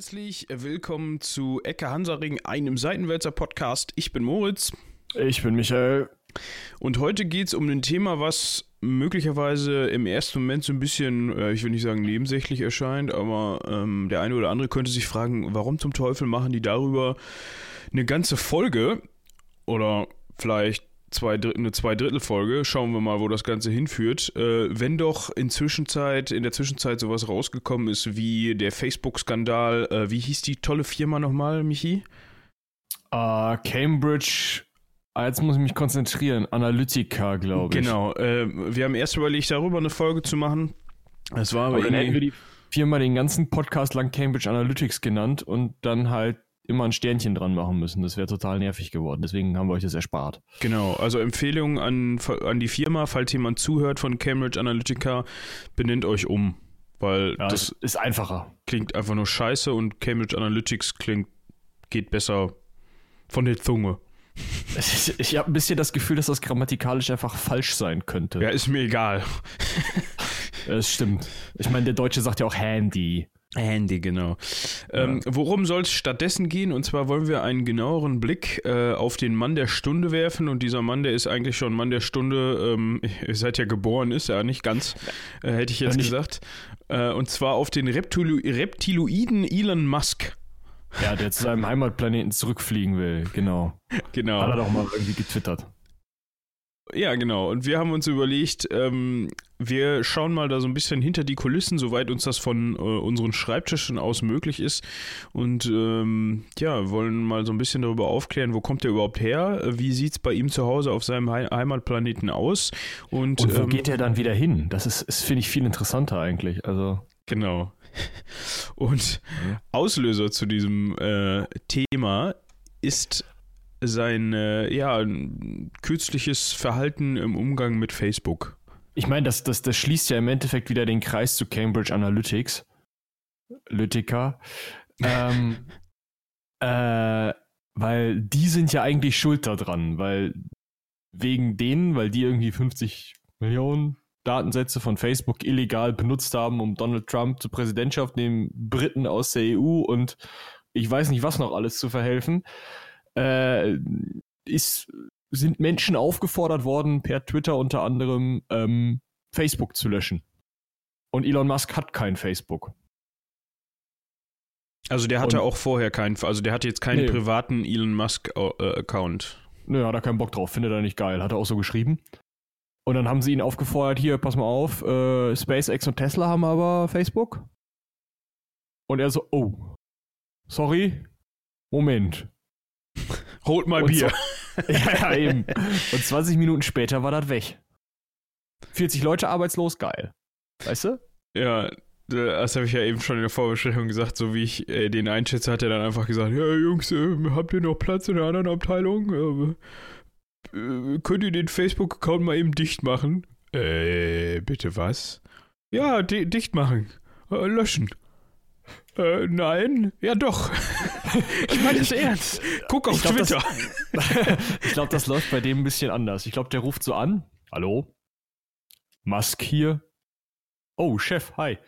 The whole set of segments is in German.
herzlich willkommen zu Ecke Hansaring, einem Seitenwälzer Podcast. Ich bin Moritz. Ich bin Michael. Und heute geht es um ein Thema, was möglicherweise im ersten Moment so ein bisschen, äh, ich will nicht sagen nebensächlich erscheint, aber ähm, der eine oder andere könnte sich fragen, warum zum Teufel machen die darüber eine ganze Folge oder vielleicht zwei, eine Zweidrittelfolge. Schauen wir mal, wo das Ganze hinführt. Äh, wenn doch in, Zwischenzeit, in der Zwischenzeit sowas rausgekommen ist wie der Facebook-Skandal, äh, wie hieß die tolle Firma nochmal, Michi? Uh, Cambridge Ah, jetzt muss ich mich konzentrieren. Analytica, glaube ich. Genau. Äh, wir haben erst überlegt, darüber eine Folge zu machen. Es war aber, aber dann hätten wir die Firma den ganzen Podcast lang Cambridge Analytics genannt und dann halt immer ein Sternchen dran machen müssen. Das wäre total nervig geworden. Deswegen haben wir euch das erspart. Genau, also Empfehlung an, an die Firma, falls jemand zuhört von Cambridge Analytica, benennt euch um. Weil ja, das ist einfacher. Klingt einfach nur scheiße und Cambridge Analytics klingt, geht besser von der Zunge. Ich habe ein bisschen das Gefühl, dass das grammatikalisch einfach falsch sein könnte. Ja, ist mir egal. Das stimmt. Ich meine, der Deutsche sagt ja auch Handy. Handy, genau. Ja. Ähm, worum soll es stattdessen gehen? Und zwar wollen wir einen genaueren Blick äh, auf den Mann der Stunde werfen. Und dieser Mann, der ist eigentlich schon Mann der Stunde, ähm, seid ja geboren, ist er nicht ganz, äh, hätte ich jetzt gesagt. Äh, und zwar auf den Reptilo Reptiloiden Elon Musk. Ja, der zu seinem Heimatplaneten zurückfliegen will, genau. Genau. Hat er doch mal irgendwie getwittert. Ja, genau. Und wir haben uns überlegt, ähm, wir schauen mal da so ein bisschen hinter die Kulissen, soweit uns das von äh, unseren Schreibtischen aus möglich ist. Und ähm, ja, wollen mal so ein bisschen darüber aufklären, wo kommt er überhaupt her? Wie sieht es bei ihm zu Hause auf seinem He Heimatplaneten aus? Und, Und wo ähm, geht er dann wieder hin? Das ist, ist finde ich, viel interessanter eigentlich. Also. Genau. Und Auslöser zu diesem äh, Thema ist sein äh, ja, kürzliches Verhalten im Umgang mit Facebook. Ich meine, das, das, das schließt ja im Endeffekt wieder den Kreis zu Cambridge Analytics. Lytica. ähm, äh, weil die sind ja eigentlich schuld daran, weil wegen denen, weil die irgendwie 50 Millionen Datensätze von Facebook illegal benutzt haben, um Donald Trump zur Präsidentschaft neben Briten aus der EU und ich weiß nicht was noch alles zu verhelfen, äh, ist, sind Menschen aufgefordert worden, per Twitter unter anderem ähm, Facebook zu löschen. Und Elon Musk hat kein Facebook. Also der hatte und, auch vorher keinen, also der hatte jetzt keinen nee. privaten Elon Musk-Account. Äh, Nö, hat er keinen Bock drauf, findet er nicht geil, hat er auch so geschrieben. Und dann haben sie ihn aufgefordert, hier, pass mal auf, äh, SpaceX und Tesla haben aber Facebook. Und er so, oh, sorry, Moment. Holt mal und Bier. So, ja, ja, eben. Und 20 Minuten später war das weg. 40 Leute arbeitslos, geil. Weißt du? Ja, das habe ich ja eben schon in der Vorbesprechung gesagt, so wie ich äh, den einschätze, hat er dann einfach gesagt, ja Jungs, äh, habt ihr noch Platz in der anderen Abteilung? Äh, äh, könnt ihr den Facebook-Account mal eben dicht machen? Äh, bitte was? Ja, di dicht machen. Äh, löschen. Äh, nein? Ja, doch. ich meine das ernst. Guck auf glaub, Twitter. ich glaube, das läuft bei dem ein bisschen anders. Ich glaube, der ruft so an. Hallo? Musk hier. Oh, Chef, hi.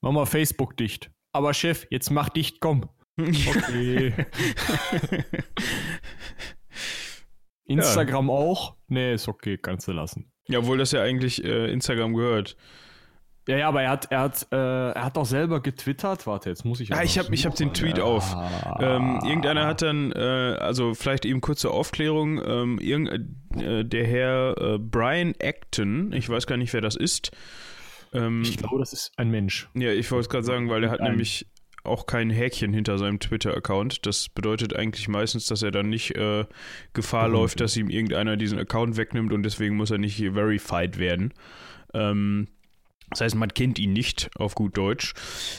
Mach mal Facebook dicht. Aber Chef, jetzt mach dicht, komm. Okay. Instagram ja. auch? Nee, ist okay, kannst du lassen. Ja, obwohl das ja eigentlich äh, Instagram gehört. Ja, ja, aber er hat, er hat, äh, er hat auch selber getwittert. Warte, jetzt muss ich. Ah, ich habe, ich habe den Tweet ja. auf. Ähm, irgendeiner hat dann, äh, also vielleicht eben kurze Aufklärung. Ähm, irgend, äh, der Herr äh, Brian Acton, ich weiß gar nicht, wer das ist. Ähm, ich glaube, das ist ein Mensch. Ja, ich wollte es gerade sagen, weil der hat ein. nämlich auch kein Häkchen hinter seinem Twitter-Account. Das bedeutet eigentlich meistens, dass er dann nicht äh, Gefahr mhm. läuft, dass ihm irgendeiner diesen Account wegnimmt und deswegen muss er nicht verified werden. Ähm, das heißt, man kennt ihn nicht auf gut Deutsch.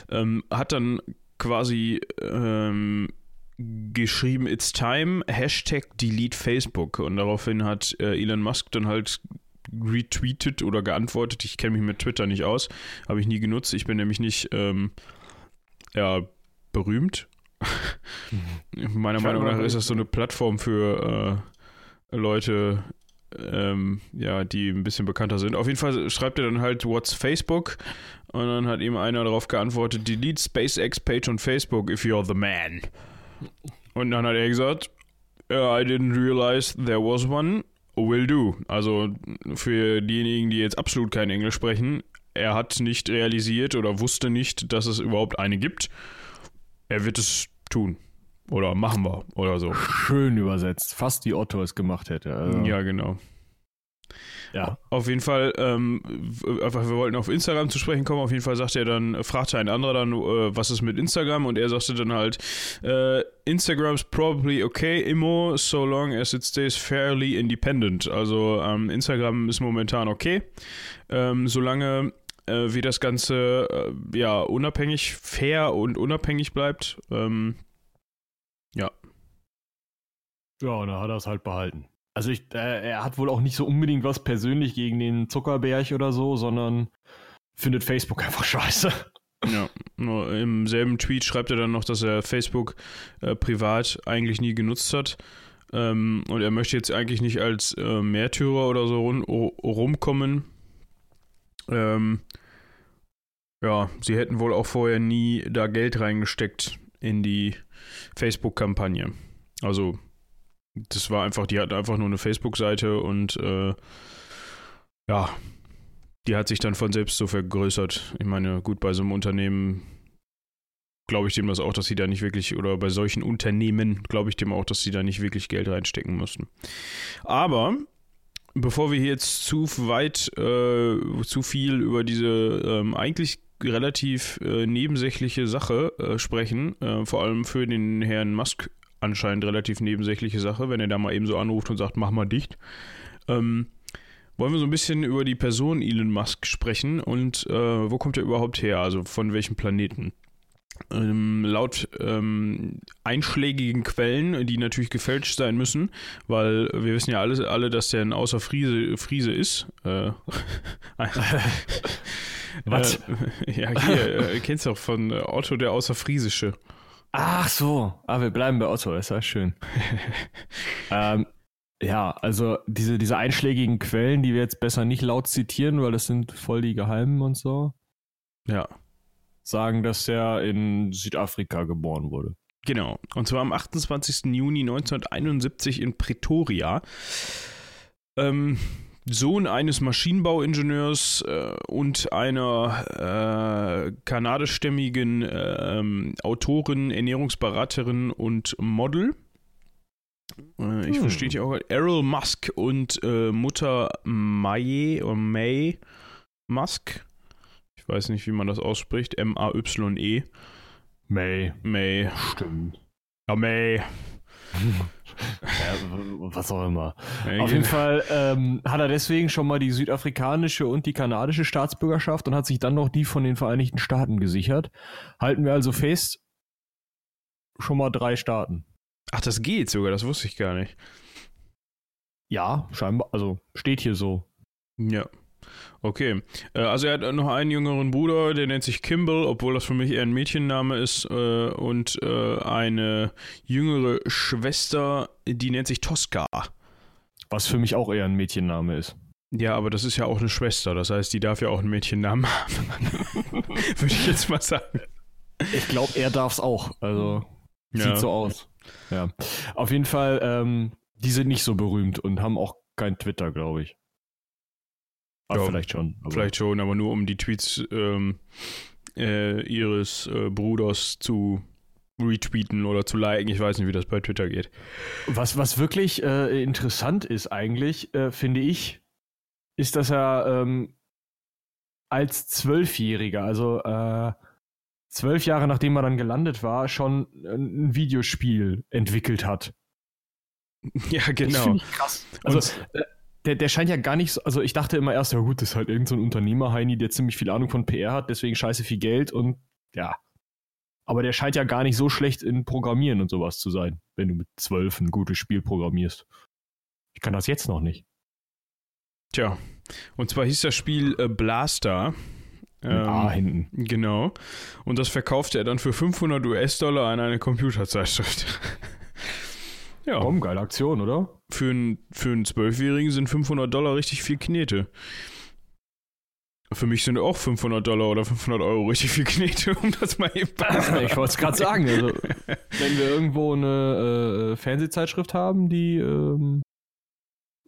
Ähm, hat dann quasi ähm, geschrieben, it's time, Hashtag delete Facebook. Und daraufhin hat äh, Elon Musk dann halt retweetet oder geantwortet. Ich kenne mich mit Twitter nicht aus, habe ich nie genutzt. Ich bin nämlich nicht ähm, ja, berühmt. Mhm. Meiner Meinung nach ist das so eine Plattform für äh, Leute, ähm, ja, die ein bisschen bekannter sind. Auf jeden Fall schreibt er dann halt, what's Facebook? Und dann hat ihm einer darauf geantwortet, delete SpaceX Page on Facebook if you're the man. Und dann hat er gesagt, I didn't realize there was one, will do. Also für diejenigen, die jetzt absolut kein Englisch sprechen, er hat nicht realisiert oder wusste nicht, dass es überhaupt eine gibt. Er wird es tun. Oder machen wir oder so. Schön übersetzt. Fast wie Otto es gemacht hätte. Also. Ja, genau. Ja. Auf jeden Fall, ähm, wir wollten auf Instagram zu sprechen kommen. Auf jeden Fall sagte er dann, fragte ein anderer dann, äh, was ist mit Instagram? Und er sagte dann halt, äh, Instagram's probably okay, Immo, so long as it stays fairly independent. Also ähm, Instagram ist momentan okay, ähm, solange äh, wie das Ganze äh, ja unabhängig, fair und unabhängig bleibt. Ähm. Ja, und dann hat er es halt behalten. Also ich, äh, er hat wohl auch nicht so unbedingt was persönlich gegen den Zuckerberg oder so, sondern findet Facebook einfach scheiße. Ja, im selben Tweet schreibt er dann noch, dass er Facebook äh, privat eigentlich nie genutzt hat. Ähm, und er möchte jetzt eigentlich nicht als äh, Märtyrer oder so rum, rumkommen. Ähm, ja, sie hätten wohl auch vorher nie da Geld reingesteckt in die Facebook-Kampagne. Also, das war einfach, die hatten einfach nur eine Facebook-Seite und äh, ja, die hat sich dann von selbst so vergrößert. Ich meine, gut, bei so einem Unternehmen glaube ich dem das auch, dass sie da nicht wirklich, oder bei solchen Unternehmen glaube ich dem auch, dass sie da nicht wirklich Geld reinstecken mussten. Aber bevor wir jetzt zu weit, äh, zu viel über diese ähm, eigentlich relativ äh, nebensächliche Sache äh, sprechen, äh, vor allem für den Herrn Musk anscheinend relativ nebensächliche Sache, wenn er da mal eben so anruft und sagt, mach mal dicht. Ähm, wollen wir so ein bisschen über die Person Elon Musk sprechen und äh, wo kommt er überhaupt her? Also von welchem Planeten? Ähm, laut ähm, einschlägigen Quellen, die natürlich gefälscht sein müssen, weil wir wissen ja alle, alle dass der ein außer Friese, Friese ist. Äh, Was? Äh, ja, hier, äh, kennst du auch von Otto der Außerfriesische. Ach so, ah, wir bleiben bei Otto, ist ja schön. ähm, ja, also diese, diese einschlägigen Quellen, die wir jetzt besser nicht laut zitieren, weil das sind voll die Geheimen und so. Ja. Sagen, dass er in Südafrika geboren wurde. Genau. Und zwar am 28. Juni 1971 in Pretoria. Ähm, Sohn eines Maschinenbauingenieurs äh, und einer äh, kanadischstämmigen äh, Autorin, Ernährungsberaterin und Model. Äh, ich hm. verstehe dich auch. Errol Musk und äh, Mutter May oder May Musk. Ich weiß nicht, wie man das ausspricht. M-A-Y-E. May. May. Stimmt. Ja, May. Was auch immer. Ja, Auf jeden Fall ähm, hat er deswegen schon mal die südafrikanische und die kanadische Staatsbürgerschaft und hat sich dann noch die von den Vereinigten Staaten gesichert. Halten wir also fest, schon mal drei Staaten. Ach, das geht sogar, das wusste ich gar nicht. Ja, scheinbar, also steht hier so. Ja. Okay. Äh, also er hat noch einen jüngeren Bruder, der nennt sich Kimball, obwohl das für mich eher ein Mädchenname ist. Äh, und äh, eine jüngere Schwester, die nennt sich Tosca. Was für mich auch eher ein Mädchenname ist. Ja, aber das ist ja auch eine Schwester, das heißt, die darf ja auch einen Mädchennamen haben. Würde ich jetzt mal sagen. Ich glaube, er darf es auch. Also sieht ja. so aus. Ja. Auf jeden Fall, ähm, die sind nicht so berühmt und haben auch kein Twitter, glaube ich. Ja, vielleicht schon. Vielleicht schon, aber nur um die Tweets ähm, äh, ihres äh, Bruders zu retweeten oder zu liken. Ich weiß nicht, wie das bei Twitter geht. Was, was wirklich äh, interessant ist eigentlich, äh, finde ich, ist, dass er ähm, als Zwölfjähriger, also äh, zwölf Jahre nachdem er dann gelandet war, schon ein Videospiel entwickelt hat. Ja, genau. Das ich krass. Also, äh, der, der scheint ja gar nicht so, also ich dachte immer erst, ja gut, das ist halt irgendein so Unternehmer-Heini, der ziemlich viel Ahnung von PR hat, deswegen scheiße viel Geld und ja. Aber der scheint ja gar nicht so schlecht in Programmieren und sowas zu sein, wenn du mit zwölf ein gutes Spiel programmierst. Ich kann das jetzt noch nicht. Tja, und zwar hieß das Spiel äh, Blaster. Ähm, A hinten. Genau. Und das verkaufte er dann für 500 US-Dollar an eine Computerzeitschrift. Ja. Komm, geile Aktion, oder? Für einen für einen Zwölfjährigen sind 500 Dollar richtig viel Knete. Für mich sind auch 500 Dollar oder 500 Euro richtig viel Knete, um das mal eben Ich wollte es gerade sagen. Also, wenn wir irgendwo eine äh, Fernsehzeitschrift haben, die ähm,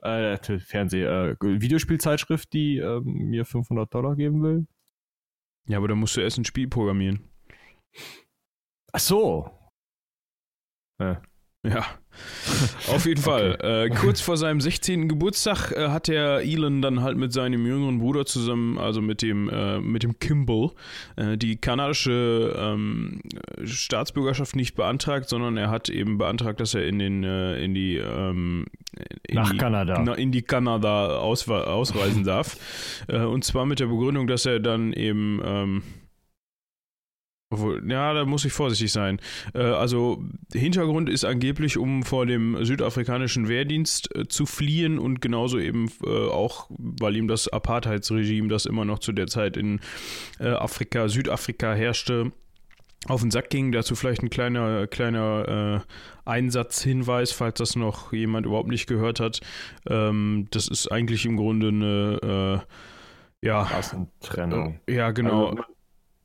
äh, Fernseh, äh, Videospielzeitschrift, die äh, mir 500 Dollar geben will. Ja, aber dann musst du erst ein Spiel programmieren. Ach so. Ja. Ja, auf jeden Fall. Okay. Äh, kurz vor seinem 16. Geburtstag äh, hat der Elon dann halt mit seinem jüngeren Bruder zusammen, also mit dem, äh, mit dem Kimball, äh, die kanadische ähm, Staatsbürgerschaft nicht beantragt, sondern er hat eben beantragt, dass er in den äh, in die ähm, in nach die, Kanada na, in die Kanada ausreisen darf. Äh, und zwar mit der Begründung, dass er dann eben ähm, obwohl, ja, da muss ich vorsichtig sein. Äh, also, Hintergrund ist angeblich, um vor dem südafrikanischen Wehrdienst äh, zu fliehen und genauso eben äh, auch, weil ihm das Apartheidsregime, das immer noch zu der Zeit in Afrika, Südafrika herrschte, auf den Sack ging. Dazu vielleicht ein kleiner, kleiner äh, Einsatzhinweis, falls das noch jemand überhaupt nicht gehört hat. Ähm, das ist eigentlich im Grunde eine, äh, ja. Trennung. ja, genau. Also,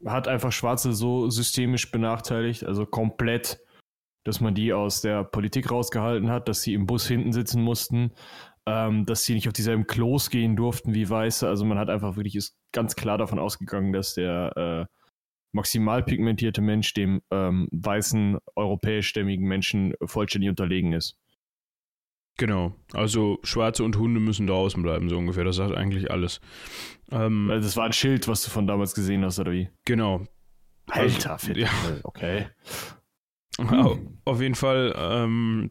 hat einfach Schwarze so systemisch benachteiligt, also komplett, dass man die aus der Politik rausgehalten hat, dass sie im Bus hinten sitzen mussten, ähm, dass sie nicht auf dieselben Klos gehen durften wie Weiße. Also man hat einfach wirklich ist ganz klar davon ausgegangen, dass der äh, maximal pigmentierte Mensch dem ähm, weißen europäischstämmigen Menschen vollständig unterlegen ist. Genau, also Schwarze und Hunde müssen draußen bleiben, so ungefähr. Das sagt eigentlich alles. Ähm, also das war ein Schild, was du von damals gesehen hast, oder wie? Genau. Alter, also, ja. okay. Hm. Auf jeden Fall, ähm,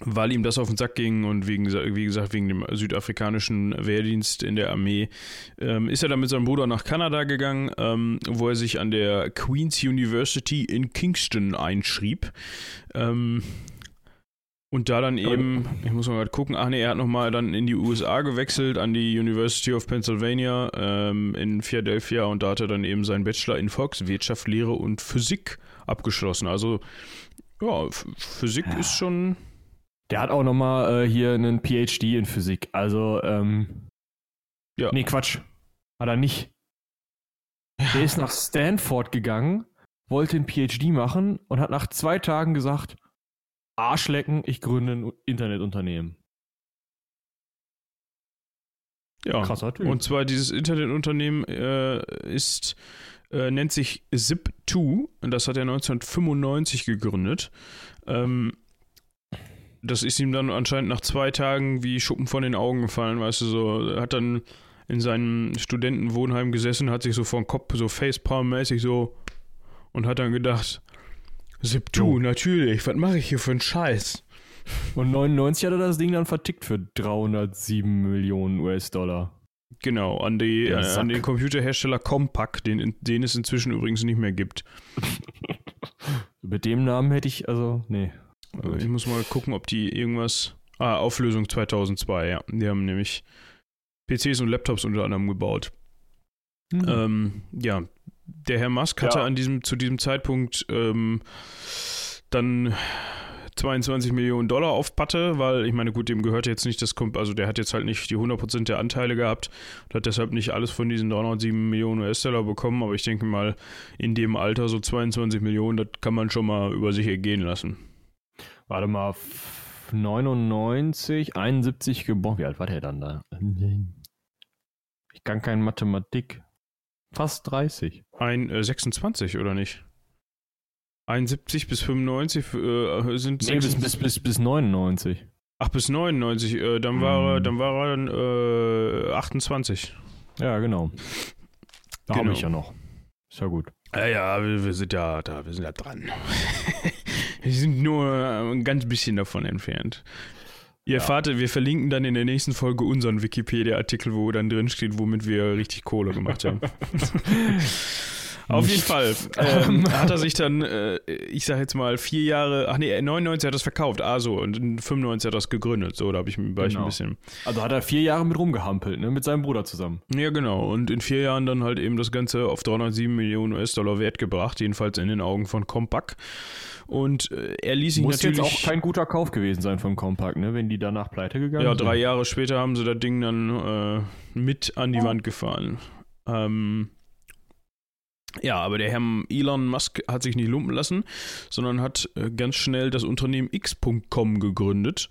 weil ihm das auf den Sack ging und wegen, wie gesagt, wegen dem südafrikanischen Wehrdienst in der Armee, ähm, ist er dann mit seinem Bruder nach Kanada gegangen, ähm, wo er sich an der Queen's University in Kingston einschrieb. Ähm, und da dann eben, ich muss mal gerade gucken, ach nee, er hat nochmal dann in die USA gewechselt, an die University of Pennsylvania ähm, in Philadelphia und da hat er dann eben seinen Bachelor in Volkswirtschaft, Lehre und Physik abgeschlossen. Also, ja, Physik ja. ist schon. Der hat auch nochmal äh, hier einen PhD in Physik. Also, ähm. Ja. Nee, Quatsch. Hat er nicht. Ja. Der ist nach Stanford gegangen, wollte einen PhD machen und hat nach zwei Tagen gesagt, Arschlecken, ich gründe ein Internetunternehmen. Ja, krasser Typ. Und zwar dieses Internetunternehmen äh, ist, äh, nennt sich Zip2 und das hat er 1995 gegründet. Ähm, das ist ihm dann anscheinend nach zwei Tagen wie Schuppen von den Augen gefallen, weißt du, so, er hat dann in seinem Studentenwohnheim gesessen, hat sich so vor den Kopf so Facepalm-mäßig so und hat dann gedacht, Zip2, natürlich. Was mache ich hier für einen Scheiß? Und 99 hat er das Ding dann vertickt für 307 Millionen US-Dollar. Genau, an, die, äh, an den Computerhersteller Compaq, den, den es inzwischen übrigens nicht mehr gibt. Mit dem Namen hätte ich, also, nee. Also ich muss mal gucken, ob die irgendwas. Ah, Auflösung 2002, ja. Die haben nämlich PCs und Laptops unter anderem gebaut. Mhm. Ähm, ja, der Herr Musk hatte ja. an diesem, zu diesem Zeitpunkt ähm, dann 22 Millionen Dollar auf Patte, weil ich meine, gut, dem gehört jetzt nicht das, also der hat jetzt halt nicht die 100% der Anteile gehabt und hat deshalb nicht alles von diesen 307 Millionen US-Dollar bekommen, aber ich denke mal, in dem Alter so 22 Millionen, das kann man schon mal über sich ergehen lassen. Warte mal, 99, 71 geboren, wie alt war der dann da? Ich kann keine Mathematik. Fast 30. Ein äh, 26, oder nicht? 71 bis 95 äh, sind nee, bis, bis, bis, bis 99. Ach, bis 99, äh, dann, war, hm. dann war er äh, 28. Ja, genau. Da genau. habe ich ja noch. Ist ja gut. Ja, ja, wir, wir, sind ja da, wir sind ja dran. wir sind nur ein ganz bisschen davon entfernt. Ihr ja. Vater, wir verlinken dann in der nächsten Folge unseren Wikipedia-Artikel, wo dann drin steht, womit wir richtig Kohle gemacht haben. Auf jeden Fall ähm, hat er sich dann, äh, ich sag jetzt mal, vier Jahre, ach nee, 99 hat er das verkauft, ah so, und in 95 hat er das gegründet, so, da habe ich, war ich ein Genau. bisschen. Also hat er vier Jahre mit rumgehampelt, ne? Mit seinem Bruder zusammen. Ja, genau, und in vier Jahren dann halt eben das Ganze auf 307 Millionen US-Dollar wert gebracht, jedenfalls in den Augen von Compaq. Und äh, er ließ sich Muss natürlich. jetzt auch kein guter Kauf gewesen sein von Compaq, ne? Wenn die danach pleite gegangen Ja, sind. drei Jahre später haben sie das Ding dann äh, mit an die Wand gefahren. Ähm, ja, aber der Herr Elon Musk hat sich nicht lumpen lassen, sondern hat äh, ganz schnell das Unternehmen X.com gegründet.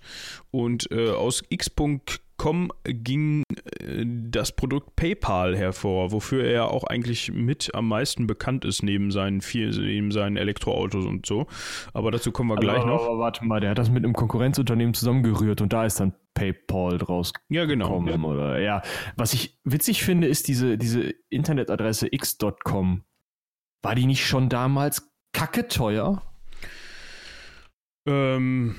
Und äh, aus X.com ging äh, das Produkt PayPal hervor, wofür er auch eigentlich mit am meisten bekannt ist, neben seinen, vier, neben seinen Elektroautos und so. Aber dazu kommen wir Also, gleich aber, noch. Aber warte mal, der hat das mit einem Konkurrenzunternehmen zusammengerührt und da ist dann PayPal draus Ja, genau. kommen, oder? Ja. Was ich witzig finde, ist diese, diese Internetadresse x.com. War die nicht schon damals kacke teuer? Ähm,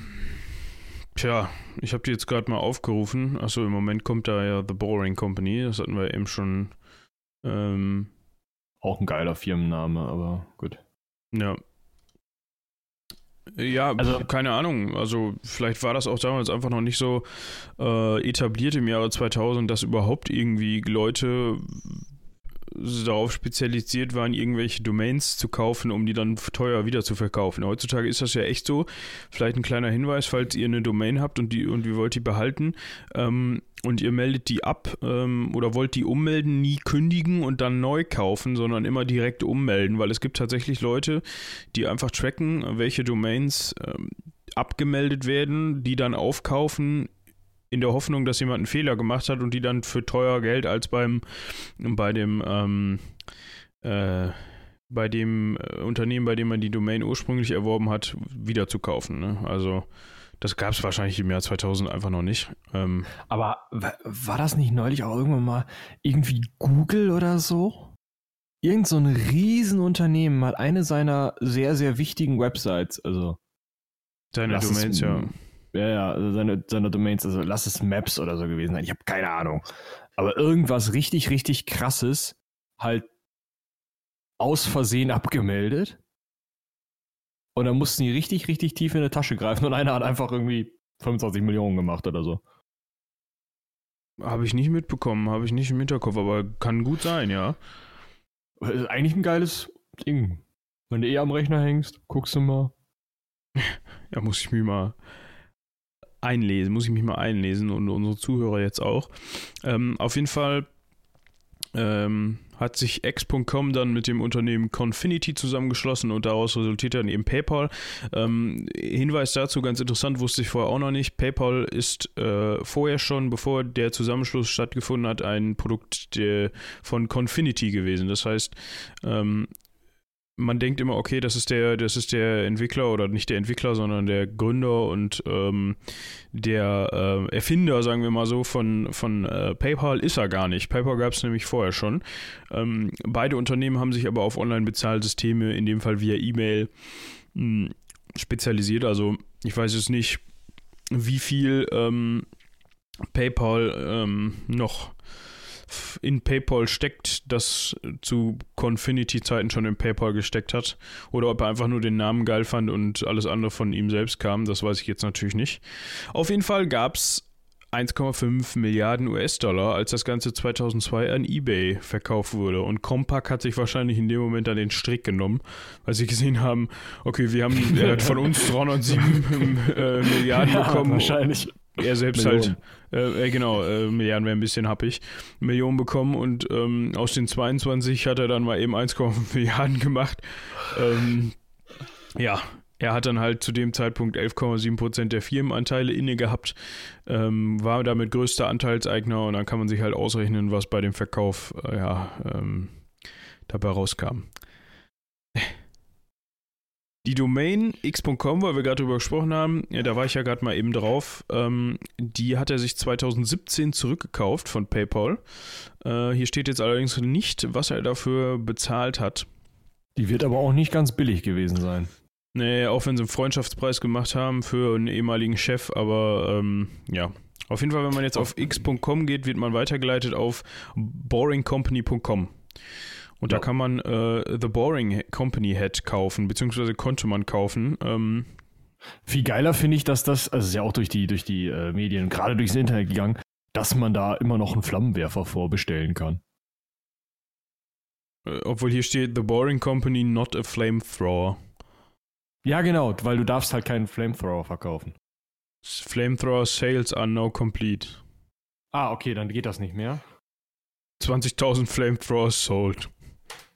tja, ich habe die jetzt gerade mal aufgerufen. Achso, im Moment kommt da ja The Boring Company. Das hatten wir eben schon. Ähm, Auch ein geiler Firmenname, aber gut. ja. Ja, Also- keine Ahnung. Also vielleicht war das auch damals einfach noch nicht so äh, etabliert im Jahre 2000, dass überhaupt irgendwie Leute darauf spezialisiert waren, irgendwelche Domains zu kaufen, um die dann teuer wieder zu verkaufen. Heutzutage ist das ja echt so. Vielleicht ein kleiner Hinweis, falls ihr eine Domain habt und die und ihr wollt die behalten ähm, und ihr meldet die ab ähm, oder wollt die ummelden, nie kündigen und dann neu kaufen, sondern immer direkt ummelden, weil es gibt tatsächlich Leute, die einfach tracken, welche Domains ähm, abgemeldet werden, die dann aufkaufen in der Hoffnung, dass jemand einen Fehler gemacht hat und die dann für teuer Geld als beim bei dem ähm, äh, bei dem äh, Unternehmen, bei dem man die Domain ursprünglich erworben hat, wieder zu kaufen. Ne? Also das gab es wahrscheinlich im Jahr 2000 einfach noch nicht. Ähm, Aber wa- war das nicht neulich auch irgendwann mal irgendwie Google oder so? Irgend so ein Riesenunternehmen hat eine seiner sehr, sehr wichtigen Websites, also es- Domains, ja. Ja, ja, also seine, seine Domains, also lass es Maps oder so gewesen sein. Ich habe keine Ahnung. Aber irgendwas richtig, richtig krasses halt aus Versehen abgemeldet. Und dann mussten die richtig, richtig tief in die Tasche greifen und einer hat einfach irgendwie 25 Millionen gemacht oder so. Habe ich nicht mitbekommen, habe ich nicht im Hinterkopf, aber kann gut sein, ja. Das ist eigentlich ein geiles Ding. Wenn du eh am Rechner hängst, guckst du mal. Ja, muss ich mich mal einlesen, muss ich mich mal einlesen und unsere Zuhörer jetzt auch. Ähm, auf jeden Fall ähm, hat sich X.com dann mit dem Unternehmen Confinity zusammengeschlossen und daraus resultiert dann eben PayPal. Ähm, Hinweis dazu, ganz interessant, wusste ich vorher auch noch nicht. PayPal ist äh, vorher schon, bevor der Zusammenschluss stattgefunden hat, ein Produkt der, von Confinity gewesen. Das heißt, ähm, man denkt immer, okay, das ist der, das ist der Entwickler oder nicht der Entwickler, sondern der Gründer und ähm, der äh, Erfinder, sagen wir mal so, von, von äh, PayPal ist er gar nicht. PayPal gab es nämlich vorher schon. Ähm, beide Unternehmen haben sich aber auf Online-Bezahlsysteme, in dem Fall via E-Mail, mh, spezialisiert. Also ich weiß jetzt nicht, wie viel ähm, PayPal ähm, noch in PayPal steckt, das zu Confinity-Zeiten schon in PayPal gesteckt hat. Oder ob er einfach nur den Namen geil fand und alles andere von ihm selbst kam, das weiß ich jetzt natürlich nicht. Auf jeden Fall gab es 1,5 Milliarden US-Dollar, als das Ganze 2002 an eBay verkauft wurde. Und Compaq hat sich wahrscheinlich in dem Moment an den Strick genommen, weil sie gesehen haben, okay, wir haben er hat von uns 307 äh, Milliarden bekommen. wahrscheinlich. Er selbst Millionen. halt, äh, genau, äh, Milliarden wäre ein bisschen happig, Millionen bekommen und ähm, aus den 22 hat er dann mal eben 1,5 Milliarden gemacht. Ähm, ja, er hat dann halt zu dem Zeitpunkt 11,7% der Firmenanteile inne gehabt, ähm, war damit größter Anteilseigner und dann kann man sich halt ausrechnen, was bei dem Verkauf äh, ja, ähm, dabei rauskam. Die Domain x.com, weil wir gerade drüber gesprochen haben, ja, da war ich ja gerade mal eben drauf, ähm, die hat er sich 2017 zurückgekauft von PayPal. Äh, hier steht jetzt allerdings nicht, was er dafür bezahlt hat. Die wird aber auch nicht ganz billig gewesen sein. Nee, auch wenn sie einen Freundschaftspreis gemacht haben für einen ehemaligen Chef, aber ähm, ja. Auf jeden Fall, wenn man jetzt auf x.com geht, wird man weitergeleitet auf boringcompany.com. Und Ja. da kann man äh, The Boring Company Head kaufen, beziehungsweise konnte man kaufen. Ähm, Viel geiler finde ich, dass das, also ist ja auch durch die, durch die äh, Medien, gerade durchs Internet gegangen, dass man da immer noch einen Flammenwerfer vorbestellen kann. äh, obwohl hier steht The Boring Company, not a flamethrower. Ja, genau, weil du darfst halt keinen Flamethrower verkaufen. Flamethrower sales are now complete. Ah, okay, dann geht das nicht mehr. 20.000 Flamethrowers sold.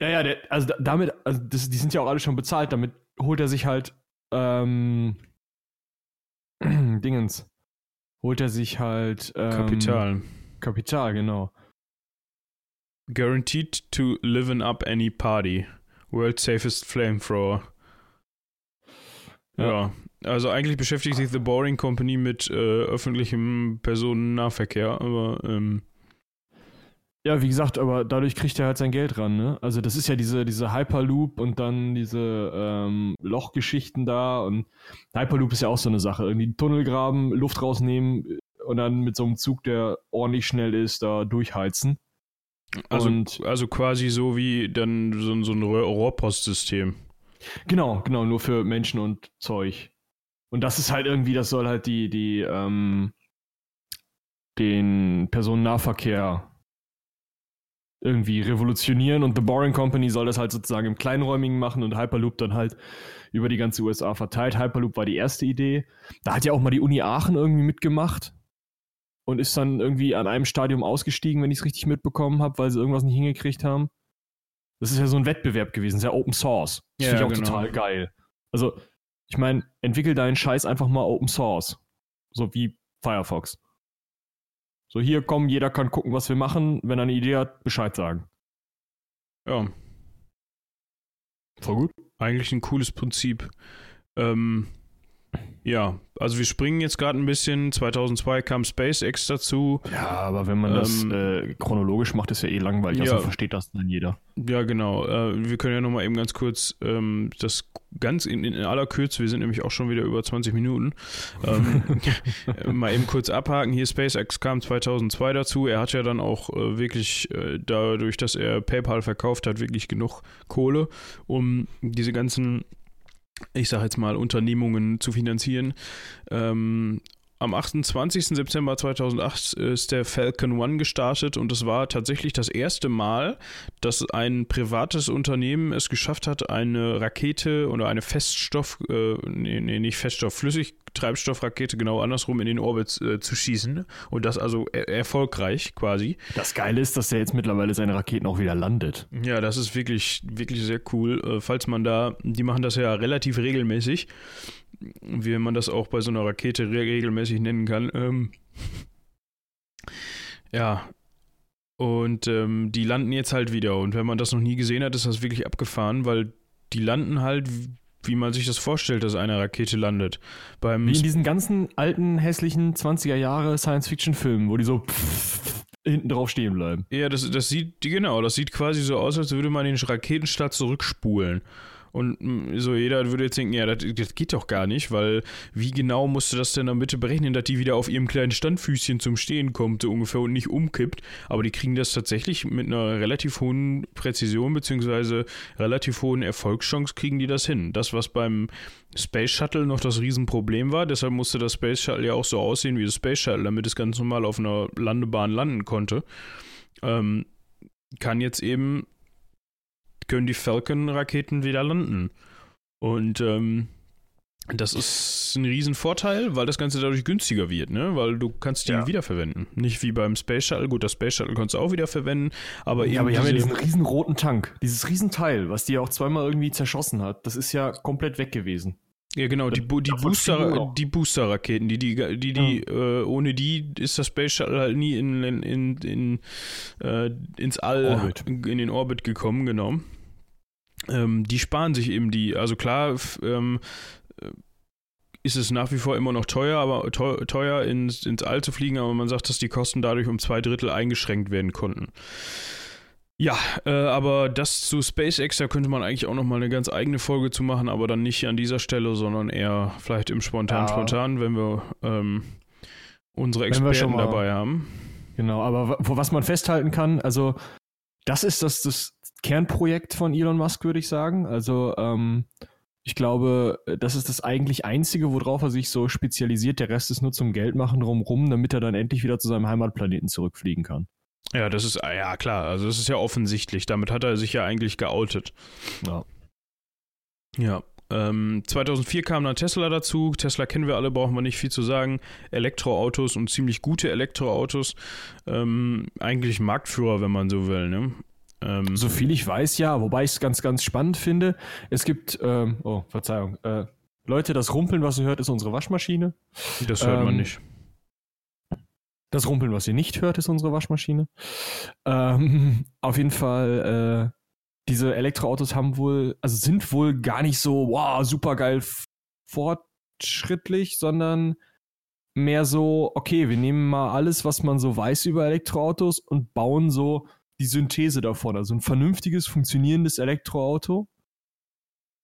Ja, ja, der, also da- damit, also das, die sind ja auch alle schon bezahlt, damit holt er sich halt, ähm, Dingens, holt er sich halt, ähm, Kapital. Kapital, genau. Guaranteed to liven up any party. World's safest flamethrower. Ja. Also eigentlich beschäftigt sich The Boring Company mit äh, öffentlichem Personennahverkehr, aber ähm, Ja, wie gesagt, aber dadurch kriegt er halt sein Geld ran, ne? Also das ist ja diese, diese Hyperloop und dann diese ähm, Lochgeschichten da und Hyperloop ist ja auch so eine Sache. Irgendwie einen Tunnel graben, Luft rausnehmen und dann mit so einem Zug, der ordentlich schnell ist, da durchheizen. also, Und- also quasi so wie dann so, ein- so ein Rohr Rohrpostsystem. Genau, genau, nur für Menschen und Zeug. Und das ist halt irgendwie, das soll halt die, die, ähm, den Personennahverkehr irgendwie revolutionieren und The Boring Company soll das halt sozusagen im Kleinräumigen machen und Hyperloop dann halt über die ganze USA verteilt. Hyperloop war die erste Idee. Da hat ja auch mal die Uni Aachen irgendwie mitgemacht und ist dann irgendwie an einem Stadium ausgestiegen, wenn ich es richtig mitbekommen habe, weil sie irgendwas nicht hingekriegt haben. Das ist ja so ein Wettbewerb gewesen, sehr Open Source. Das Ja, finde ich auch genau. total geil. Also, ich meine, entwickel deinen Scheiß einfach mal Open Source. So wie Firefox. So, hier komm, jeder kann gucken, was wir machen. Wenn er eine Idee hat, Bescheid sagen. Ja, Voll gut. eigentlich ein cooles Prinzip. Ähm, ja, also wir springen jetzt gerade ein bisschen. 2002 kam SpaceX dazu. Ja, aber wenn man das Ähm, äh, chronologisch macht, ist ja eh langweilig. ja. Also versteht das dann jeder. Ja, genau. Äh, wir können ja nochmal eben ganz kurz ähm, das ganz in, in aller Kürze, wir sind nämlich auch schon wieder über 20 Minuten, ähm, äh, mal eben kurz abhaken. Hier SpaceX kam 2002 dazu. Er hat ja dann auch äh, wirklich äh, dadurch, dass er PayPal verkauft hat, wirklich genug Kohle, um diese ganzen, ich sag jetzt mal, Unternehmungen zu finanzieren. Ähm, am 28. September 2008 ist der Falcon One gestartet und es war tatsächlich das erste Mal, dass ein privates Unternehmen es geschafft hat, eine Rakete oder eine Feststoff, äh, nee, nee, nicht Feststoff, Flüssigtreibstoffrakete genau andersrum in den Orbit äh, zu schießen und das also er erfolgreich quasi. Das Geile ist, dass er jetzt mittlerweile seine Raketen auch wieder landet. Ja, das ist wirklich, wirklich sehr cool. Äh, falls man da, die machen das ja relativ regelmäßig, wie man das auch bei so einer Rakete re regelmäßig nennen kann. Ähm, ja. Und ähm, die landen jetzt halt wieder. Und wenn man das noch nie gesehen hat, ist das wirklich abgefahren, weil die landen halt, wie man sich das vorstellt, dass eine Rakete landet. Beim Wie in diesen ganzen alten, hässlichen 20er Jahre Science-Fiction-Filmen, wo die so hinten drauf stehen bleiben. Ja, das, das sieht, genau, das sieht quasi so aus, als würde man den Raketenstart zurückspulen. Und mm, so jeder würde jetzt denken, ja, das, das geht doch gar nicht, weil wie genau musste das denn dann bitte berechnen, dass die wieder auf ihrem kleinen Standfüßchen zum Stehen kommt, so ungefähr, und nicht umkippt. Aber die kriegen das tatsächlich mit einer relativ hohen Präzision beziehungsweise relativ hohen Erfolgschance kriegen die das hin. Das, was beim Space Shuttle noch das Riesenproblem war, deshalb musste das Space Shuttle ja auch so aussehen wie das Space Shuttle, damit es ganz normal auf einer Landebahn landen konnte. Ähm, kann jetzt eben, können die Falcon-Raketen wieder landen. Und ähm, das ist ein Riesenvorteil, weil das Ganze dadurch günstiger wird, ne? Weil du kannst die Ja. wiederverwenden. Nicht wie beim Space Shuttle. Gut, das Space Shuttle kannst du auch wiederverwenden, aber eben Ja, aber die haben ja diese- diesen riesen roten Tank. Dieses Riesenteil, was die ja auch zweimal irgendwie zerschossen hat. Das ist ja komplett weg gewesen. Ja, genau, die, die, wir Booster, die Booster-Raketen, die, die, die, die äh, ohne die ist das Space Shuttle halt nie in, in, in, in äh, ins All, Orbit. in den Orbit gekommen, genau. Ähm, die sparen sich eben die, also klar, ähm, äh, ist es nach wie vor immer noch teuer, aber teuer, teuer ins, ins All zu fliegen, aber man sagt, dass die Kosten dadurch um zwei Drittel eingeschränkt werden konnten. Ja, äh, aber das zu SpaceX, da könnte man eigentlich auch nochmal eine ganz eigene Folge zu machen, aber dann nicht an dieser Stelle, sondern eher vielleicht im Spontan, Ja. Spontan, wenn wir ähm, unsere wir Experten mal- dabei haben. Genau, aber was man festhalten kann, also das ist das, das Kernprojekt von Elon Musk, würde ich sagen. Also ähm, ich glaube, das ist das eigentlich Einzige, worauf er sich so spezialisiert. Der Rest ist nur zum Geld machen drumrum, damit er dann endlich wieder zu seinem Heimatplaneten zurückfliegen kann. Ja, das ist, ja klar, also das ist ja offensichtlich. Damit hat er sich ja eigentlich geoutet. Ja. Ja. Ähm, 2004 kam dann Tesla dazu. Tesla kennen wir alle, brauchen wir nicht viel zu sagen. Elektroautos und ziemlich gute Elektroautos. Ähm, eigentlich Marktführer, wenn man so will. Ne? Ähm, so viel ich weiß, ja. Wobei ich es ganz, ganz spannend finde. Es gibt, ähm, oh, Verzeihung. Äh, Leute, das Rumpeln, was ihr hört, ist unsere Waschmaschine. Das hört man ähm, nicht. Das Rumpeln, was ihr nicht hört, ist unsere Waschmaschine. Ähm, auf jeden Fall, äh, diese Elektroautos haben wohl, also sind wohl gar nicht so, wow, super geil fortschrittlich, sondern mehr so, okay, wir nehmen mal alles, was man so weiß über Elektroautos und bauen so die Synthese davon. Also ein vernünftiges, funktionierendes Elektroauto.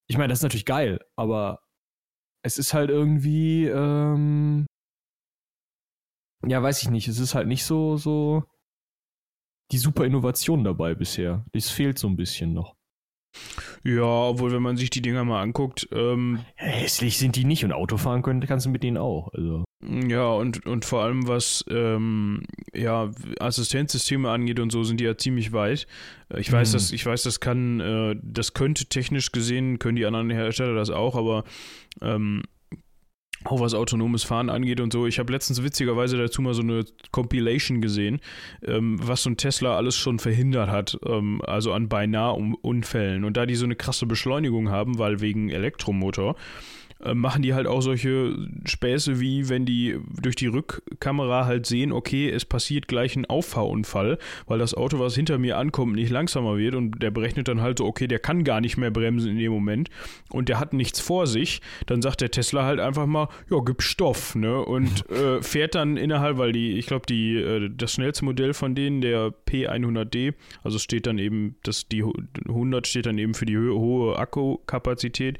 Ich meine, das ist natürlich geil, aber es ist halt irgendwie, ähm, ja, weiß ich nicht. Es ist halt nicht so, so die super Innovation dabei bisher. Das fehlt so ein bisschen noch. Ja, obwohl, wenn man sich die Dinger mal anguckt. Ähm, Hässlich sind die nicht und Autofahren können, kannst du mit denen auch. Also. Ja, und, und vor allem was ähm, ja, Assistenzsysteme angeht und so, sind die ja ziemlich weit. Äh, ich weiß, mhm. dass, ich weiß, das kann, äh, das könnte technisch gesehen, können die anderen Hersteller das auch, aber ähm, auch was autonomes Fahren angeht und so. Ich habe letztens witzigerweise dazu mal so eine Compilation gesehen, ähm, was so ein Tesla alles schon verhindert hat, ähm, also an beinahe Unfällen. Und da die so eine krasse Beschleunigung haben, weil wegen Elektromotor, äh, machen die halt auch solche Späße wie, wenn die durch die Rückkamera halt sehen, okay, es passiert gleich ein Auffahrunfall, weil das Auto, was hinter mir ankommt, nicht langsamer wird und der berechnet dann halt so, okay, der kann gar nicht mehr bremsen in dem Moment und der hat nichts vor sich, dann sagt der Tesla halt einfach mal, ja, gib Stoff, ne, und äh, fährt dann innerhalb, weil die, ich glaube, die, äh, das schnellste Modell von denen, der P100D, also steht dann eben, das, die 100 steht dann eben für die hohe Akkukapazität,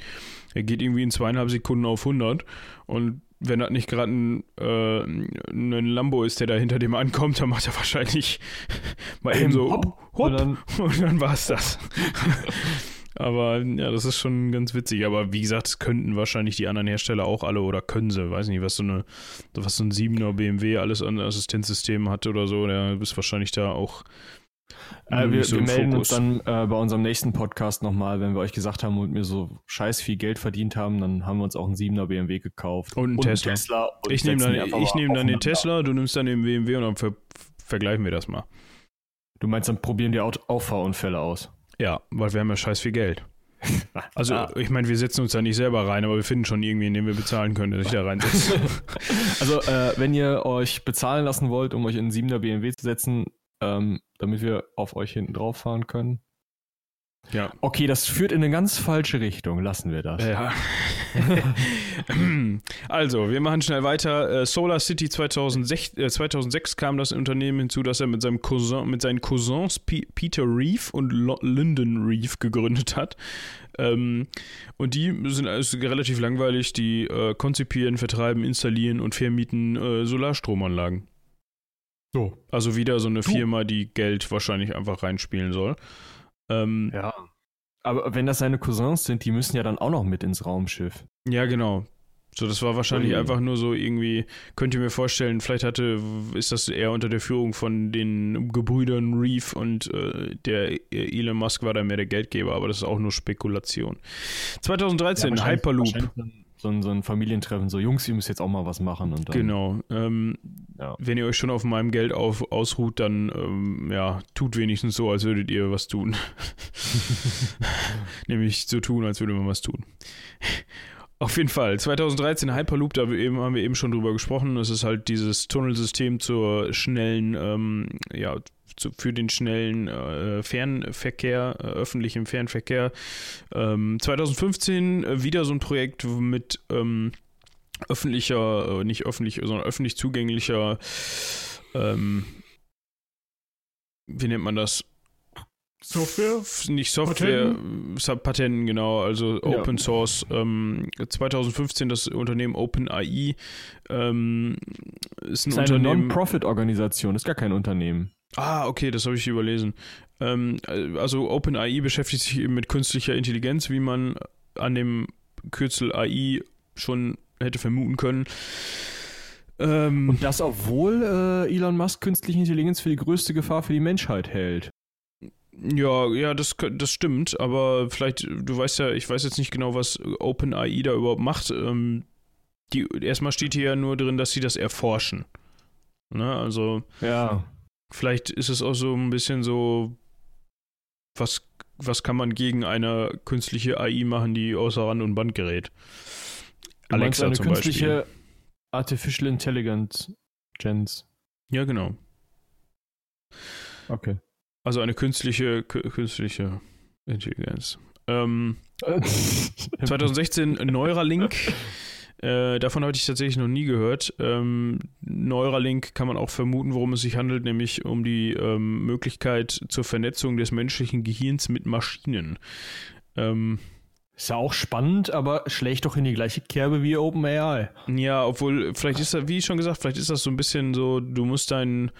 er geht irgendwie in zweieinhalb Sekunden auf 100 und wenn das nicht gerade ein, äh, ein Lambo ist, der da hinter dem ankommt, dann macht er wahrscheinlich mal eben so hopp, hopp und dann, dann war es das. aber ja, das ist schon ganz witzig. Aber wie gesagt, es könnten wahrscheinlich die anderen Hersteller auch alle oder können sie. Weiß nicht, was so eine, was so ein 7er BMW alles an Assistenzsystemen hat oder so. Der ist wahrscheinlich da auch äh, wir, so wir melden Fokus. uns dann äh, bei unserem nächsten Podcast nochmal, wenn wir euch gesagt haben und mir so scheiß viel Geld verdient haben, dann haben wir uns auch einen 7er BMW gekauft. Und einen Tesla. Tesla und ich nehme dann, ich nehm dann den Tesla, du nimmst dann den BMW und dann ver vergleichen wir das mal. Du meinst, dann probieren die Auffahrunfälle aus? Ja, weil wir haben ja scheiß viel Geld. Also, ah. ich meine, wir setzen uns da nicht selber rein, aber wir finden schon irgendwie, den wir bezahlen können, dass ich da reinsetze. also, äh, wenn ihr euch bezahlen lassen wollt, um euch in einen 7er BMW zu setzen, ähm, damit wir auf euch hinten drauf fahren können. Ja. Okay, das führt in eine ganz falsche Richtung. Lassen wir das. Ja. also, wir machen schnell weiter. Äh, Solar City 2006, äh, 2006 kam das Unternehmen hinzu, dass er mit, seinem Cousin, mit seinen Cousins P Peter Reeve und L Lyndon Reeve gegründet hat. Ähm, und die sind also relativ langweilig. Die äh, konzipieren, vertreiben, installieren und vermieten äh, Solarstromanlagen. So. Also wieder so eine du. Firma, die Geld wahrscheinlich einfach reinspielen soll. Ähm, ja. Aber wenn das seine Cousins sind, die müssen ja dann auch noch mit ins Raumschiff. Ja, genau. So, das war wahrscheinlich mhm. einfach nur so irgendwie, könnt ihr mir vorstellen, vielleicht hatte, ist das eher unter der Führung von den Gebrüdern Reeve und äh, der Elon Musk war da mehr der Geldgeber, aber das ist auch nur Spekulation. 2013, ja, Hyperloop so ein, so ein Familientreffen, so Jungs, ihr müsst jetzt auch mal was machen. Und dann, genau. Ähm, ja. Wenn ihr euch schon auf meinem Geld auf, ausruht, dann ähm, ja, tut wenigstens so, als würdet ihr was tun. Nämlich so tun, als würde man was tun. Auf jeden Fall. 2013 Hyperloop, da haben wir eben schon drüber gesprochen. Es ist halt dieses Tunnelsystem zur schnellen, ähm, ja, zu, für den schnellen äh, Fernverkehr, äh, öffentlichen Fernverkehr. Ähm, 2015 äh, wieder so ein Projekt mit ähm, öffentlicher, äh, nicht öffentlich, sondern öffentlich zugänglicher, ähm, wie nennt man das? Software? Nicht Software, Patenten, Patenten genau, also Open ja. Source. Ähm, 2015 das Unternehmen OpenAI ähm, ist ein ist Unternehmen. eine Non-Profit-Organisation, ist gar kein Unternehmen. Ah, okay, das habe ich überlesen. Ähm, also OpenAI beschäftigt sich eben mit künstlicher Intelligenz, wie man an dem Kürzel AI schon hätte vermuten können. Ähm, Und das, obwohl äh, Elon Musk künstliche Intelligenz für die größte Gefahr für die Menschheit hält. Ja, ja, das, das stimmt, aber vielleicht, du weißt ja, ich weiß jetzt nicht genau, was OpenAI da überhaupt macht. Ähm, die, erstmal steht hier ja nur drin, dass sie das erforschen. Ne, also. Ja. Vielleicht ist es auch so ein bisschen so, was, was kann man gegen eine künstliche AI machen, die außer Rand und Band gerät? Du Alexa eine zum künstliche Beispiel. Artificial Intelligence Gens. Ja, genau. Okay. Also eine künstliche, künstliche Intelligenz. Ähm, 2016 Neuralink. Äh, davon hatte ich tatsächlich noch nie gehört. Ähm, Neuralink kann man auch vermuten, worum es sich handelt, nämlich um die ähm, Möglichkeit zur Vernetzung des menschlichen Gehirns mit Maschinen. Ähm, ist ja auch spannend, aber schlägt doch in die gleiche Kerbe wie OpenAI. Ja, obwohl, vielleicht ist das, wie schon gesagt, vielleicht ist das so ein bisschen so, du musst deinen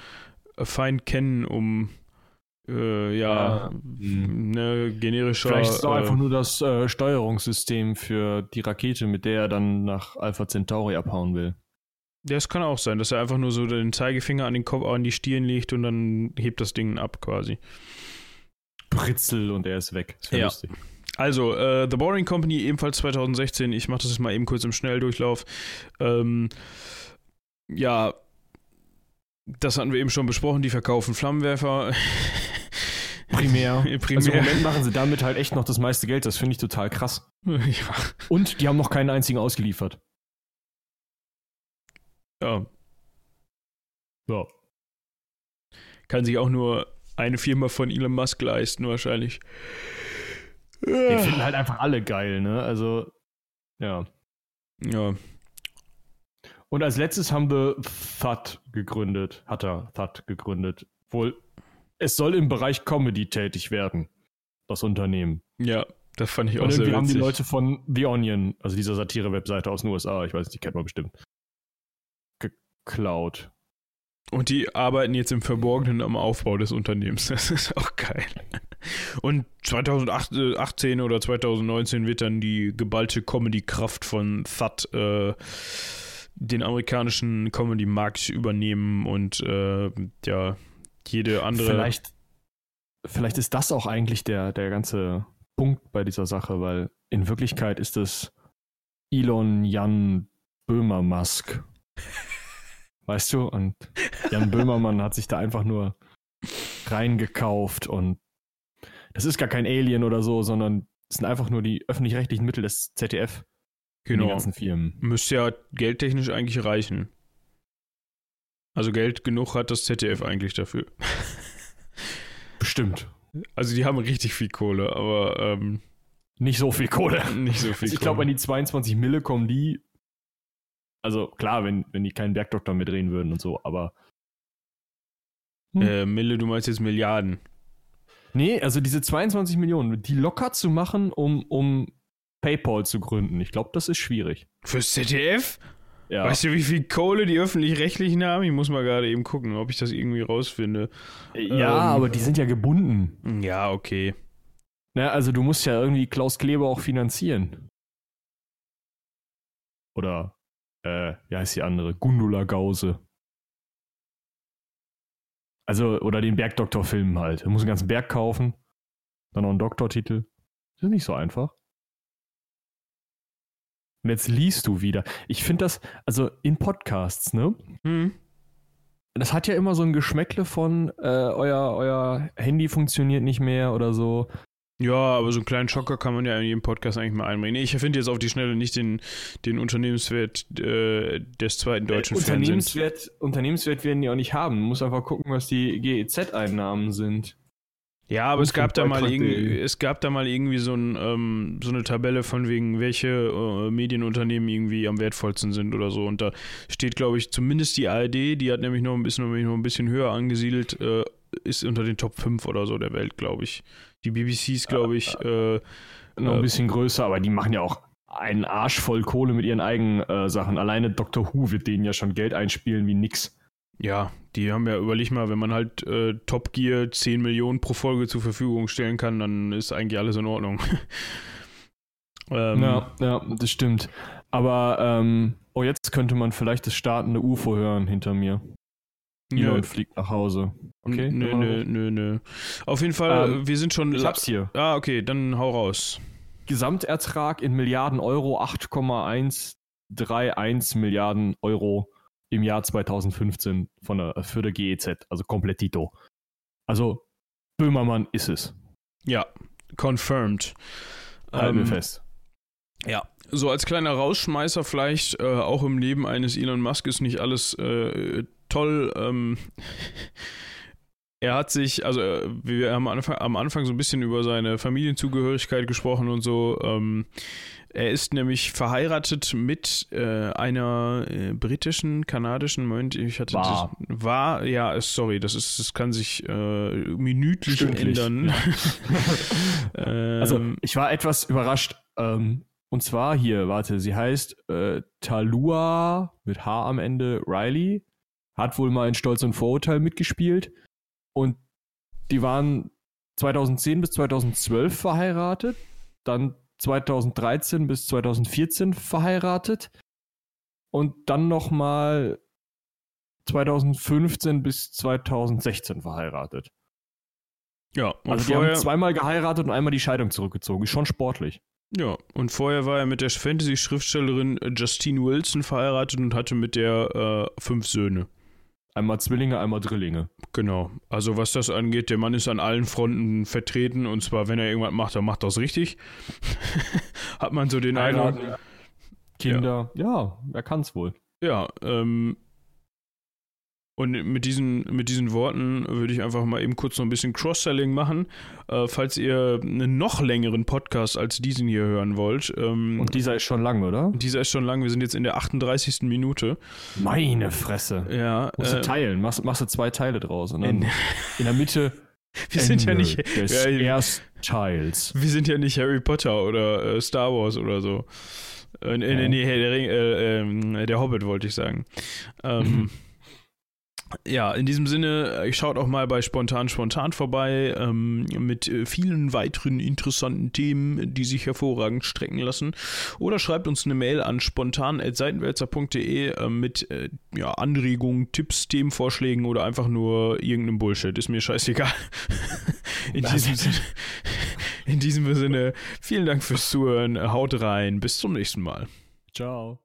Feind kennen, um äh, ja, hm. ne, generischer. Vielleicht ist es auch äh, einfach nur das äh, Steuerungssystem für die Rakete, mit der er dann nach Alpha Centauri abhauen will. Ja, es kann auch sein, dass er einfach nur so den Zeigefinger an den Kopf, an die Stirn legt und dann hebt das Ding ab quasi. Britzel und er ist weg. Das ja. lustig. Also, äh, The Boring Company, ebenfalls 2016. Ich mache das jetzt mal eben kurz im Schnelldurchlauf. Ähm, ja, das hatten wir eben schon besprochen. Die verkaufen Flammenwerfer. Primär. Primär. Also im Moment machen sie damit halt echt noch das meiste Geld. Das finde ich total krass. Ja. Und die haben noch keinen einzigen ausgeliefert. Ja. Ja. Kann sich auch nur eine Firma von Elon Musk leisten, wahrscheinlich. Den finden halt einfach alle geil, ne? Also, ja. Ja. Und als letztes haben wir Thud gegründet. Hat er Thud gegründet. Wohl es soll im Bereich Comedy tätig werden, das Unternehmen. Ja, das fand ich auch Und sehr witzig. haben die Leute von The Onion, also dieser Satire-Webseite aus den USA, ich weiß, die kennt man bestimmt, geklaut. Und die arbeiten jetzt im Verborgenen am Aufbau des Unternehmens. Das ist auch geil. Und 2018 oder 2019 wird dann die geballte Comedy-Kraft von Thud äh, den amerikanischen Comedy-Markt übernehmen und äh, ja, jede andere. Vielleicht, vielleicht ist das auch eigentlich der, der ganze Punkt bei dieser Sache, weil in Wirklichkeit ist es Elon Jan Böhmer Musk. Weißt du? Und Jan Böhmermann hat sich da einfach nur reingekauft und das ist gar kein Alien oder so, sondern es sind einfach nur die öffentlich-rechtlichen Mittel des ZDF. Genau. Die ganzen Firmen. Müsste ja geldtechnisch eigentlich reichen. Also Geld genug hat das ZDF eigentlich dafür. Bestimmt. Also die haben richtig viel Kohle, aber ähm, nicht so viel Kohle. Nicht so viel also ich glaube, an die 22 Mille kommen die. Also klar, wenn, wenn die keinen Bergdoktor mitdrehen würden und so, aber. Hm. Äh, Mille, du meinst jetzt Milliarden. Nee, also diese 22 Millionen, die locker zu machen, um, um PayPal zu gründen. Ich glaube, das ist schwierig. Fürs ZDF? Ja. Weißt du, wie viel Kohle die öffentlich-rechtlichen haben? Ich muss mal gerade eben gucken, ob ich das irgendwie rausfinde. Ja, ähm, aber die sind ja gebunden. Ja, okay. Na, also du musst ja irgendwie Klaus Kleber auch finanzieren. Oder, äh, wie heißt die andere? Gundula Gause. Also, oder den Bergdoktor-Film halt. Du musst einen ganzen Berg kaufen, dann noch einen Doktortitel. Das ist nicht so einfach. Und jetzt liest du wieder. Ich finde das, also in Podcasts, ne? Mhm. Das hat ja immer so ein Geschmäckle von, äh, euer, euer Handy funktioniert nicht mehr oder so. Ja, aber so einen kleinen Schocker kann man ja in jedem Podcast eigentlich mal einbringen. Ich finde jetzt auf die Schnelle nicht den, den Unternehmenswert äh, des zweiten äh, deutschen äh, Unternehmenswert, Fernsehens. Unternehmenswert werden die auch nicht haben. Man muss einfach gucken, was die GEZ-Einnahmen sind. Ja, aber es gab da mal irgendwie, es gab da mal irgendwie so, ein, ähm, so eine Tabelle von wegen, welche äh, Medienunternehmen irgendwie am wertvollsten sind oder so. Und da steht, glaube ich, zumindest die ARD, die hat nämlich noch ein bisschen, noch ein bisschen höher angesiedelt, äh, ist unter den Top 5 oder so der Welt, glaube ich. Die BBC ist, glaube ich, äh, noch ein äh, bisschen größer, aber die machen ja auch einen Arsch voll Kohle mit ihren eigenen äh, Sachen. Alleine Dr. Who wird denen ja schon Geld einspielen wie nix. Ja, die haben ja, überleg mal, wenn man halt äh, Top Gear 10 Millionen pro Folge zur Verfügung stellen kann, dann ist eigentlich alles in Ordnung. ähm, ja, ja, das stimmt. Aber, ähm, oh, jetzt könnte man vielleicht das startende UFO hören hinter mir. Elon fliegt nach Hause. Okay? Nö, nö, nö, nö. Auf jeden Fall, ähm, wir sind schon. Ich hab's hier. Ah, okay, dann hau raus. Gesamtertrag in Milliarden Euro 8,131 Milliarden Euro im Jahr 2015 von der, für der GEZ, also komplett Tito. Also Böhmermann ist es. Ja, confirmed. Halten ähm, fest. Ja, so als kleiner Rausschmeißer vielleicht, äh, auch im Leben eines Elon Musk ist nicht alles äh, toll. Ähm, er hat sich, also äh, wir haben am Anfang, am Anfang, so ein bisschen über seine Familienzugehörigkeit gesprochen und so. Ähm, er ist nämlich verheiratet mit äh, einer äh, britischen, kanadischen, Moment, ich hatte war. Das, war, ja, sorry, das ist, das kann sich äh, minütlich Stündlich, ändern. Ja. ähm, also ich war etwas überrascht. Ähm, und zwar hier, warte, sie heißt äh, Talua mit H am Ende Riley, hat wohl mal in Stolz und Vorurteil mitgespielt und die waren 2010 bis 2012 verheiratet, dann 2013 bis 2014 verheiratet und dann nochmal 2015 bis 2016 verheiratet. Ja, und also vorher, die haben zweimal geheiratet und einmal die Scheidung zurückgezogen. Ist schon sportlich. Ja, und vorher war er mit der Fantasy-Schriftstellerin Justine Wilson verheiratet und hatte mit der äh, fünf Söhne. Einmal Zwillinge, einmal Drillinge. Genau. Also was das angeht, der Mann ist an allen Fronten vertreten und zwar, wenn er irgendwas macht, dann macht er es richtig. Hat man so den Eindruck. Kinder, ja, ja er kann es wohl. Ja, ähm, und mit diesen, mit diesen Worten würde ich einfach mal eben kurz noch ein bisschen Cross-Selling machen. Äh, falls ihr einen noch längeren Podcast als diesen hier hören wollt. Ähm, Und dieser ist schon lang, oder? Dieser ist schon lang. Wir sind jetzt in der 38. Minute. Meine Fresse. Ja. Musst du äh, teilen. Machst, machst du zwei Teile draus. Und dann in, in der Mitte. Wir sind ja nicht des ja, Erstteils. Wir sind ja nicht Harry Potter oder äh, Star Wars oder so. Äh, nee, nee, der, äh, ähm, der Hobbit wollte ich sagen. Ähm, Ja, in diesem Sinne, äh, schaut auch mal bei Spontan Spontan vorbei ähm, mit äh, vielen weiteren interessanten Themen, die sich hervorragend strecken lassen. Oder schreibt uns eine Mail an spontan.seitenwälzer.de äh, mit äh, ja, Anregungen, Tipps, Themenvorschlägen oder einfach nur irgendeinem Bullshit. Ist mir scheißegal. in, diesem Sinne, in diesem Sinne, vielen Dank fürs Zuhören. Haut rein. Bis zum nächsten Mal. Ciao.